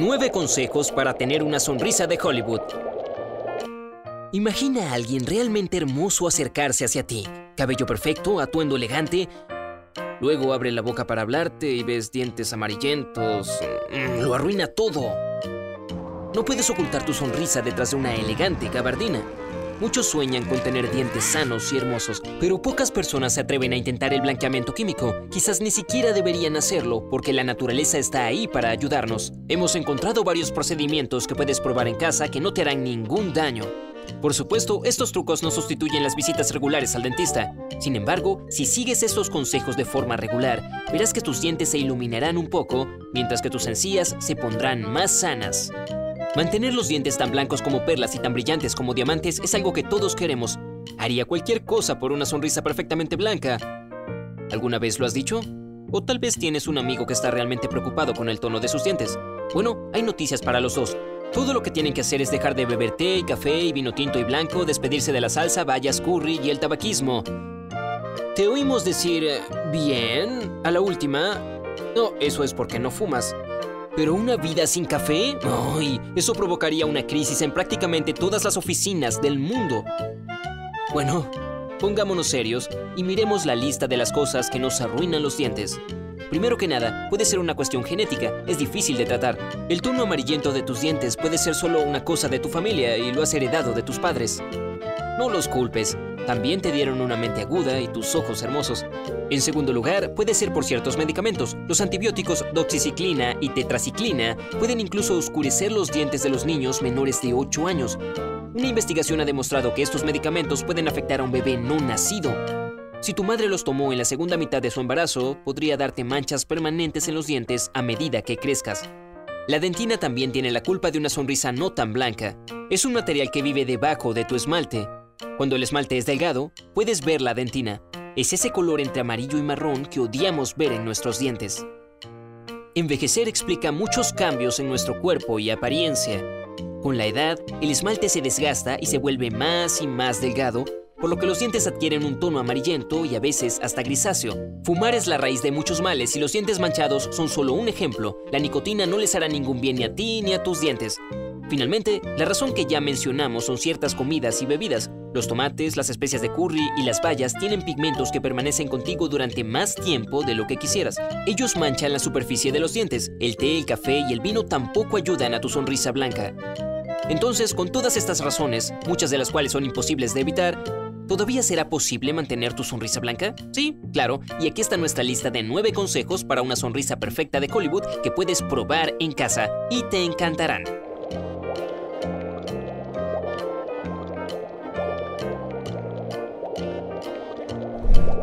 9 consejos para tener una sonrisa de Hollywood. Imagina a alguien realmente hermoso acercarse hacia ti. Cabello perfecto, atuendo elegante. Luego abre la boca para hablarte y ves dientes amarillentos. Mm, lo arruina todo. No puedes ocultar tu sonrisa detrás de una elegante gabardina. Muchos sueñan con tener dientes sanos y hermosos, pero pocas personas se atreven a intentar el blanqueamiento químico. Quizás ni siquiera deberían hacerlo, porque la naturaleza está ahí para ayudarnos. Hemos encontrado varios procedimientos que puedes probar en casa que no te harán ningún daño. Por supuesto, estos trucos no sustituyen las visitas regulares al dentista. Sin embargo, si sigues estos consejos de forma regular, verás que tus dientes se iluminarán un poco, mientras que tus encías se pondrán más sanas. Mantener los dientes tan blancos como perlas y tan brillantes como diamantes es algo que todos queremos. Haría cualquier cosa por una sonrisa perfectamente blanca. ¿Alguna vez lo has dicho? O tal vez tienes un amigo que está realmente preocupado con el tono de sus dientes. Bueno, hay noticias para los dos. Todo lo que tienen que hacer es dejar de beber té y café y vino tinto y blanco, despedirse de la salsa, bayas, curry y el tabaquismo. Te oímos decir, bien, a la última. No, eso es porque no fumas. ¿Pero una vida sin café? ¡Ay! Eso provocaría una crisis en prácticamente todas las oficinas del mundo. Bueno, pongámonos serios y miremos la lista de las cosas que nos arruinan los dientes. Primero que nada, puede ser una cuestión genética, es difícil de tratar. El tono amarillento de tus dientes puede ser solo una cosa de tu familia y lo has heredado de tus padres. No los culpes, también te dieron una mente aguda y tus ojos hermosos. En segundo lugar, puede ser por ciertos medicamentos. Los antibióticos doxiciclina y tetraciclina pueden incluso oscurecer los dientes de los niños menores de 8 años. Una investigación ha demostrado que estos medicamentos pueden afectar a un bebé no nacido. Si tu madre los tomó en la segunda mitad de su embarazo, podría darte manchas permanentes en los dientes a medida que crezcas. La dentina también tiene la culpa de una sonrisa no tan blanca. Es un material que vive debajo de tu esmalte cuando el esmalte es delgado, puedes ver la dentina. Es ese color entre amarillo y marrón que odiamos ver en nuestros dientes. Envejecer explica muchos cambios en nuestro cuerpo y apariencia. Con la edad, el esmalte se desgasta y se vuelve más y más delgado, por lo que los dientes adquieren un tono amarillento y a veces hasta grisáceo. Fumar es la raíz de muchos males y los dientes manchados son solo un ejemplo. La nicotina no les hará ningún bien ni a ti ni a tus dientes. Finalmente, la razón que ya mencionamos son ciertas comidas y bebidas. Los tomates, las especias de curry y las bayas tienen pigmentos que permanecen contigo durante más tiempo de lo que quisieras. Ellos manchan la superficie de los dientes. El té, el café y el vino tampoco ayudan a tu sonrisa blanca. Entonces, con todas estas razones, muchas de las cuales son imposibles de evitar, ¿Todavía será posible mantener tu sonrisa blanca? Sí, claro, y aquí está nuestra lista de 9 consejos para una sonrisa perfecta de Hollywood que puedes probar en casa y te encantarán.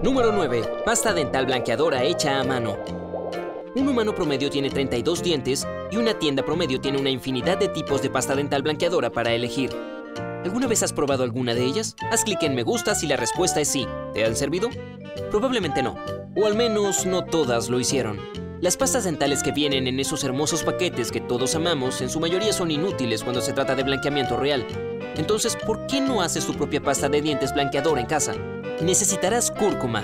Número 9. Pasta dental blanqueadora hecha a mano. Un humano promedio tiene 32 dientes y una tienda promedio tiene una infinidad de tipos de pasta dental blanqueadora para elegir. ¿Alguna vez has probado alguna de ellas? Haz clic en me gusta si la respuesta es sí. ¿Te han servido? Probablemente no, o al menos no todas lo hicieron. Las pastas dentales que vienen en esos hermosos paquetes que todos amamos en su mayoría son inútiles cuando se trata de blanqueamiento real. Entonces, ¿por qué no haces tu propia pasta de dientes blanqueadora en casa? Necesitarás cúrcuma.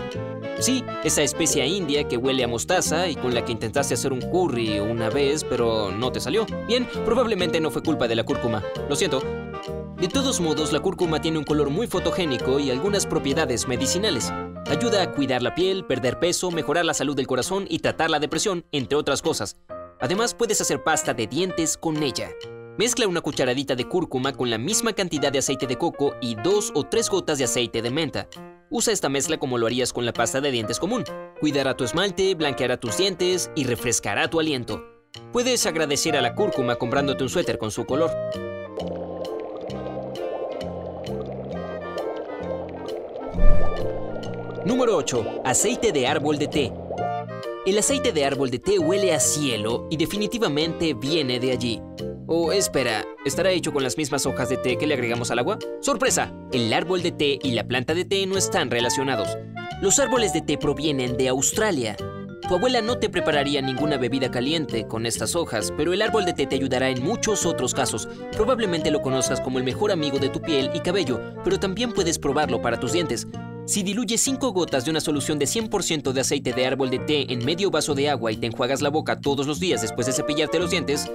Sí, esa especia india que huele a mostaza y con la que intentaste hacer un curry una vez, pero no te salió. Bien, probablemente no fue culpa de la cúrcuma. Lo siento. De todos modos, la cúrcuma tiene un color muy fotogénico y algunas propiedades medicinales. Ayuda a cuidar la piel, perder peso, mejorar la salud del corazón y tratar la depresión, entre otras cosas. Además, puedes hacer pasta de dientes con ella. Mezcla una cucharadita de cúrcuma con la misma cantidad de aceite de coco y dos o tres gotas de aceite de menta. Usa esta mezcla como lo harías con la pasta de dientes común. Cuidará tu esmalte, blanqueará tus dientes y refrescará tu aliento. Puedes agradecer a la cúrcuma comprándote un suéter con su color. Número 8. Aceite de árbol de té. El aceite de árbol de té huele a cielo y definitivamente viene de allí. Oh, espera, ¿estará hecho con las mismas hojas de té que le agregamos al agua? ¡Sorpresa! El árbol de té y la planta de té no están relacionados. Los árboles de té provienen de Australia. Tu abuela no te prepararía ninguna bebida caliente con estas hojas, pero el árbol de té te ayudará en muchos otros casos. Probablemente lo conozcas como el mejor amigo de tu piel y cabello, pero también puedes probarlo para tus dientes. Si diluyes 5 gotas de una solución de 100% de aceite de árbol de té en medio vaso de agua y te enjuagas la boca todos los días después de cepillarte los dientes,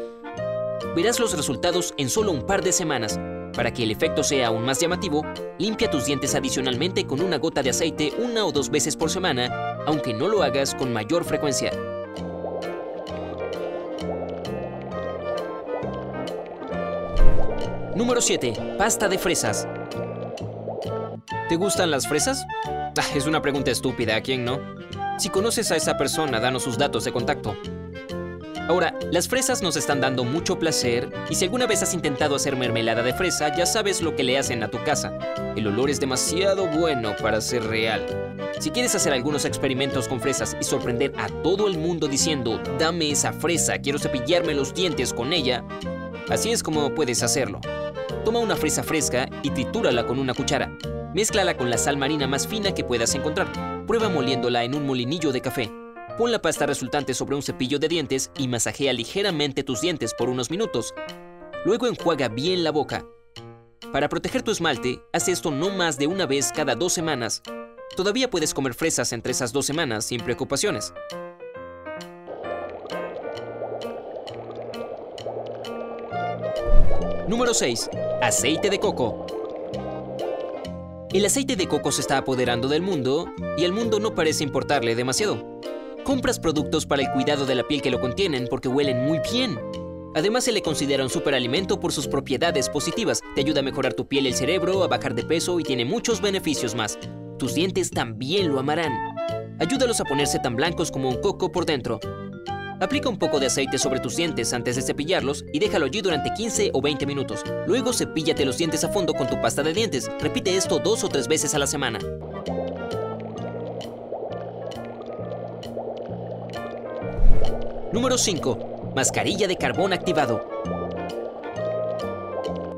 verás los resultados en solo un par de semanas. Para que el efecto sea aún más llamativo, limpia tus dientes adicionalmente con una gota de aceite una o dos veces por semana, aunque no lo hagas con mayor frecuencia. Número 7. Pasta de fresas. ¿Te gustan las fresas? Ah, es una pregunta estúpida, ¿a quién no? Si conoces a esa persona, danos sus datos de contacto. Ahora, las fresas nos están dando mucho placer y si alguna vez has intentado hacer mermelada de fresa, ya sabes lo que le hacen a tu casa. El olor es demasiado bueno para ser real. Si quieres hacer algunos experimentos con fresas y sorprender a todo el mundo diciendo, dame esa fresa, quiero cepillarme los dientes con ella, así es como puedes hacerlo. Toma una fresa fresca y tritúrala con una cuchara. Mézclala con la sal marina más fina que puedas encontrar. Prueba moliéndola en un molinillo de café. Pon la pasta resultante sobre un cepillo de dientes y masajea ligeramente tus dientes por unos minutos. Luego enjuaga bien la boca. Para proteger tu esmalte, haz esto no más de una vez cada dos semanas. Todavía puedes comer fresas entre esas dos semanas sin preocupaciones. Número 6. Aceite de coco. El aceite de coco se está apoderando del mundo y el mundo no parece importarle demasiado. Compras productos para el cuidado de la piel que lo contienen porque huelen muy bien. Además se le considera un superalimento por sus propiedades positivas. Te ayuda a mejorar tu piel el cerebro, a bajar de peso y tiene muchos beneficios más. Tus dientes también lo amarán. Ayúdalos a ponerse tan blancos como un coco por dentro. Aplica un poco de aceite sobre tus dientes antes de cepillarlos y déjalo allí durante 15 o 20 minutos. Luego cepíllate los dientes a fondo con tu pasta de dientes. Repite esto dos o tres veces a la semana. Número 5. Mascarilla de carbón activado.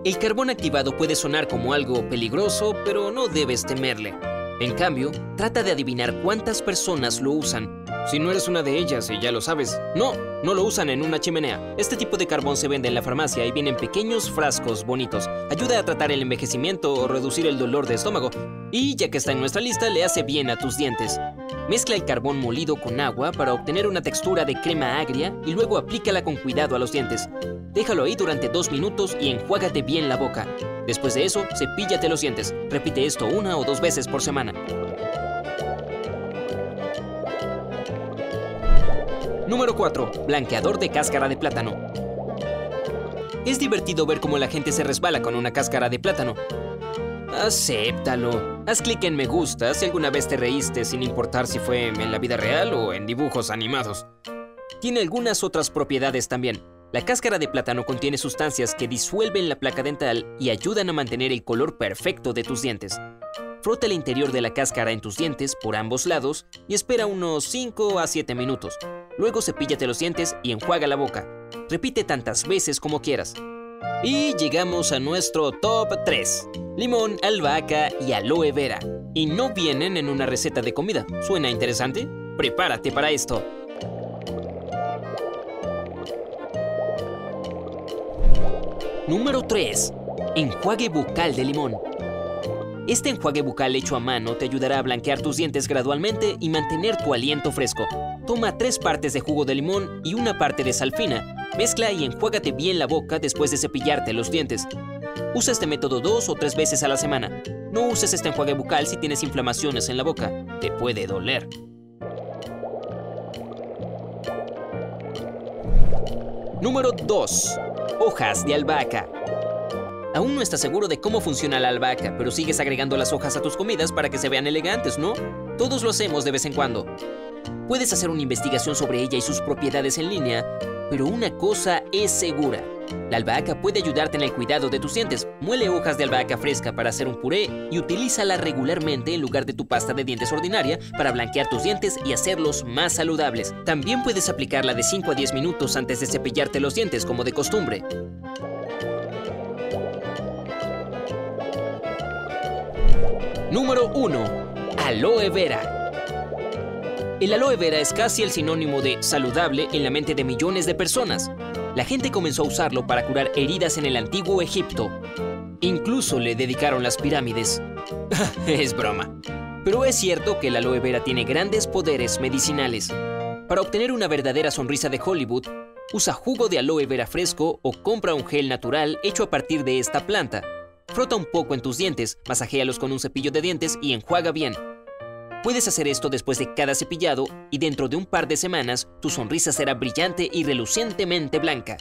El carbón activado puede sonar como algo peligroso, pero no debes temerle. En cambio, trata de adivinar cuántas personas lo usan. Si no eres una de ellas y ya lo sabes, no, no lo usan en una chimenea. Este tipo de carbón se vende en la farmacia y viene en pequeños frascos bonitos. Ayuda a tratar el envejecimiento o reducir el dolor de estómago. Y ya que está en nuestra lista, le hace bien a tus dientes. Mezcla el carbón molido con agua para obtener una textura de crema agria y luego aplícala con cuidado a los dientes. Déjalo ahí durante dos minutos y enjuágate bien la boca. Después de eso, cepíllate los dientes. Repite esto una o dos veces por semana. Número 4. Blanqueador de cáscara de plátano. Es divertido ver cómo la gente se resbala con una cáscara de plátano. Acéptalo. Haz clic en me gusta si alguna vez te reíste sin importar si fue en la vida real o en dibujos animados. Tiene algunas otras propiedades también. La cáscara de plátano contiene sustancias que disuelven la placa dental y ayudan a mantener el color perfecto de tus dientes. Frota el interior de la cáscara en tus dientes por ambos lados y espera unos 5 a 7 minutos. Luego cepíllate los dientes y enjuaga la boca. Repite tantas veces como quieras. Y llegamos a nuestro top 3. Limón, albahaca y aloe vera. Y no vienen en una receta de comida. ¿Suena interesante? Prepárate para esto. Número 3. Enjuague bucal de limón. Este enjuague bucal hecho a mano te ayudará a blanquear tus dientes gradualmente y mantener tu aliento fresco. Toma tres partes de jugo de limón y una parte de sal fina Mezcla y enjuágate bien la boca después de cepillarte los dientes. Usa este método dos o tres veces a la semana. No uses este enjuague bucal si tienes inflamaciones en la boca. Te puede doler. Número 2. Hojas de albahaca. Aún no estás seguro de cómo funciona la albahaca, pero sigues agregando las hojas a tus comidas para que se vean elegantes, ¿no? Todos lo hacemos de vez en cuando. Puedes hacer una investigación sobre ella y sus propiedades en línea pero una cosa es segura. La albahaca puede ayudarte en el cuidado de tus dientes. Muele hojas de albahaca fresca para hacer un puré y utilízala regularmente en lugar de tu pasta de dientes ordinaria para blanquear tus dientes y hacerlos más saludables. También puedes aplicarla de 5 a 10 minutos antes de cepillarte los dientes como de costumbre. Número 1. Aloe vera. El aloe vera es casi el sinónimo de saludable en la mente de millones de personas. La gente comenzó a usarlo para curar heridas en el antiguo Egipto. Incluso le dedicaron las pirámides. es broma. Pero es cierto que el aloe vera tiene grandes poderes medicinales. Para obtener una verdadera sonrisa de Hollywood, Usa jugo de aloe vera fresco o compra un gel natural hecho a partir de esta planta. Frota un poco en tus dientes, masajéalos con un cepillo de dientes y enjuaga bien. Puedes hacer esto después de cada cepillado y dentro de un par de semanas tu sonrisa será brillante y relucientemente blanca.